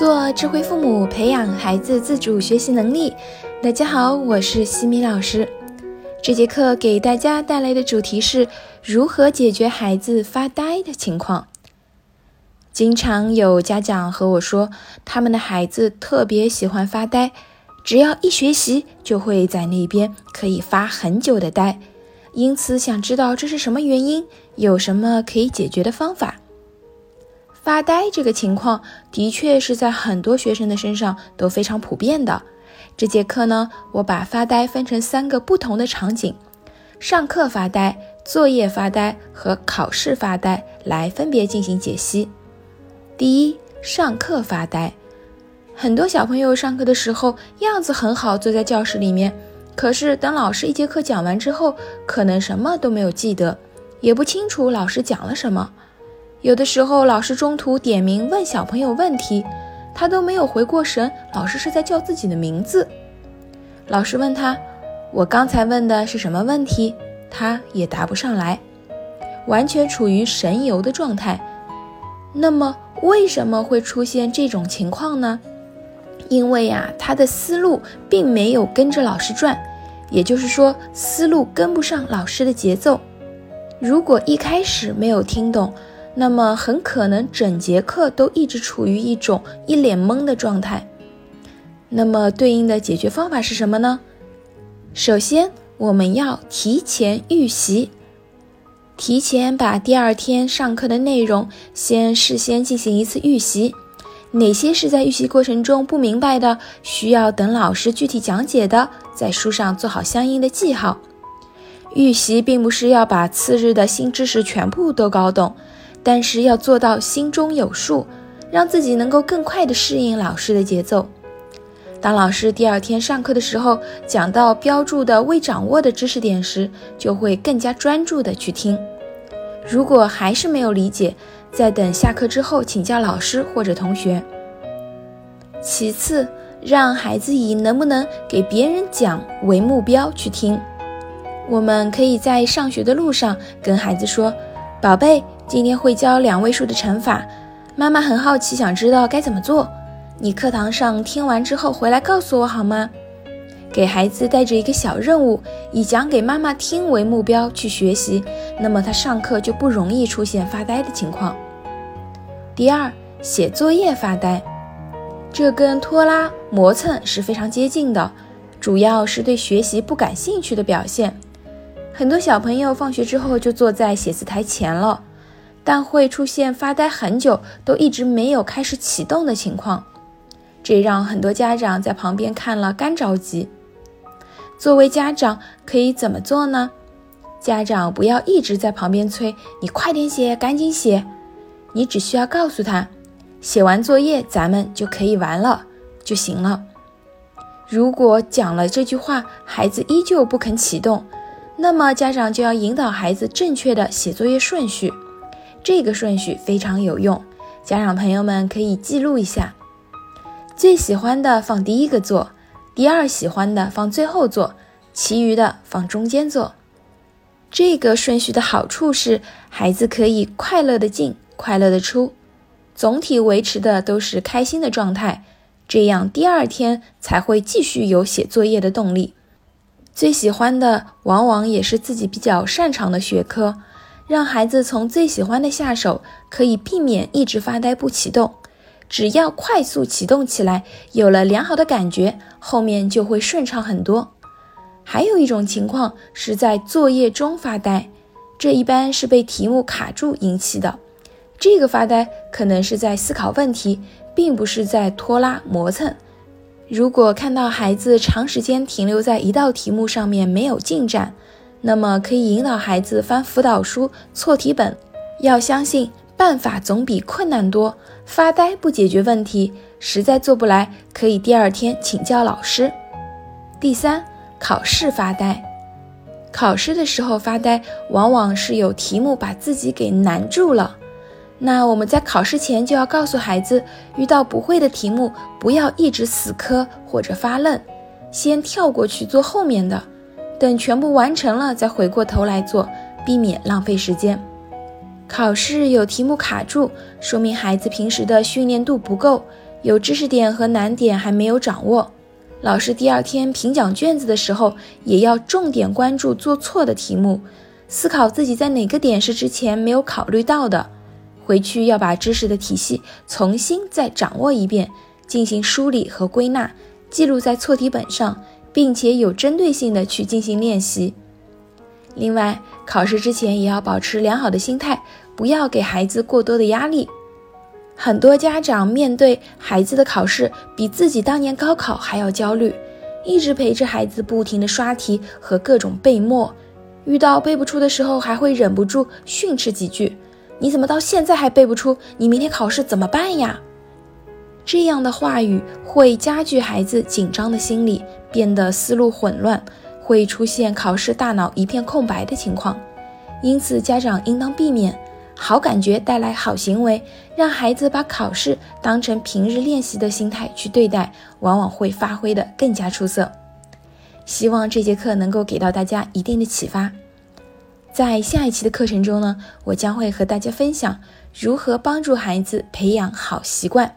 做智慧父母，培养孩子自主学习能力。大家好，我是西米老师。这节课给大家带来的主题是如何解决孩子发呆的情况。经常有家长和我说，他们的孩子特别喜欢发呆，只要一学习就会在那边可以发很久的呆，因此想知道这是什么原因，有什么可以解决的方法。发呆这个情况的确是在很多学生的身上都非常普遍的。这节课呢，我把发呆分成三个不同的场景：上课发呆、作业发呆和考试发呆，来分别进行解析。第一，上课发呆。很多小朋友上课的时候样子很好，坐在教室里面，可是等老师一节课讲完之后，可能什么都没有记得，也不清楚老师讲了什么。有的时候，老师中途点名问小朋友问题，他都没有回过神。老师是在叫自己的名字。老师问他：“我刚才问的是什么问题？”他也答不上来，完全处于神游的状态。那么，为什么会出现这种情况呢？因为呀，他的思路并没有跟着老师转，也就是说，思路跟不上老师的节奏。如果一开始没有听懂，那么很可能整节课都一直处于一种一脸懵的状态。那么对应的解决方法是什么呢？首先，我们要提前预习，提前把第二天上课的内容先事先进行一次预习。哪些是在预习过程中不明白的，需要等老师具体讲解的，在书上做好相应的记号。预习并不是要把次日的新知识全部都搞懂。但是要做到心中有数，让自己能够更快地适应老师的节奏。当老师第二天上课的时候，讲到标注的未掌握的知识点时，就会更加专注地去听。如果还是没有理解，再等下课之后请教老师或者同学。其次，让孩子以能不能给别人讲为目标去听。我们可以在上学的路上跟孩子说：“宝贝。”今天会教两位数的乘法，妈妈很好奇，想知道该怎么做。你课堂上听完之后回来告诉我好吗？给孩子带着一个小任务，以讲给妈妈听为目标去学习，那么他上课就不容易出现发呆的情况。第二，写作业发呆，这跟拖拉磨蹭是非常接近的，主要是对学习不感兴趣的表现。很多小朋友放学之后就坐在写字台前了。但会出现发呆很久都一直没有开始启动的情况，这让很多家长在旁边看了干着急。作为家长可以怎么做呢？家长不要一直在旁边催你快点写，赶紧写。你只需要告诉他，写完作业咱们就可以玩了就行了。如果讲了这句话，孩子依旧不肯启动，那么家长就要引导孩子正确的写作业顺序。这个顺序非常有用，家长朋友们可以记录一下。最喜欢的放第一个做，第二喜欢的放最后做，其余的放中间做。这个顺序的好处是，孩子可以快乐的进，快乐的出，总体维持的都是开心的状态，这样第二天才会继续有写作业的动力。最喜欢的往往也是自己比较擅长的学科。让孩子从最喜欢的下手，可以避免一直发呆不启动。只要快速启动起来，有了良好的感觉，后面就会顺畅很多。还有一种情况是在作业中发呆，这一般是被题目卡住引起的。这个发呆可能是在思考问题，并不是在拖拉磨蹭。如果看到孩子长时间停留在一道题目上面没有进展，那么可以引导孩子翻辅导书、错题本，要相信办法总比困难多。发呆不解决问题，实在做不来，可以第二天请教老师。第三，考试发呆。考试的时候发呆，往往是有题目把自己给难住了。那我们在考试前就要告诉孩子，遇到不会的题目，不要一直死磕或者发愣，先跳过去做后面的。等全部完成了，再回过头来做，避免浪费时间。考试有题目卡住，说明孩子平时的训练度不够，有知识点和难点还没有掌握，老师第二天评讲卷子的时候，也要重点关注做错的题目，思考自己在哪个点是之前没有考虑到的，回去要把知识的体系重新再掌握一遍，进行梳理和归纳，记录在错题本上，并且有针对性的去进行练习。另外，考试之前也要保持良好的心态，不要给孩子过多的压力。很多家长面对孩子的考试，比自己当年高考还要焦虑，一直陪着孩子不停的刷题和各种背默，遇到背不出的时候，还会忍不住训斥几句：“你怎么到现在还背不出？你明天考试怎么办呀？”这样的话语会加剧孩子紧张的心理，变得思路混乱，会出现考试大脑一片空白的情况。因此，家长应当避免。好感觉带来好行为，让孩子把考试当成平日练习的心态去对待，往往会发挥的更加出色。希望这节课能够给到大家一定的启发。在下一期的课程中呢，我将会和大家分享如何帮助孩子培养好习惯。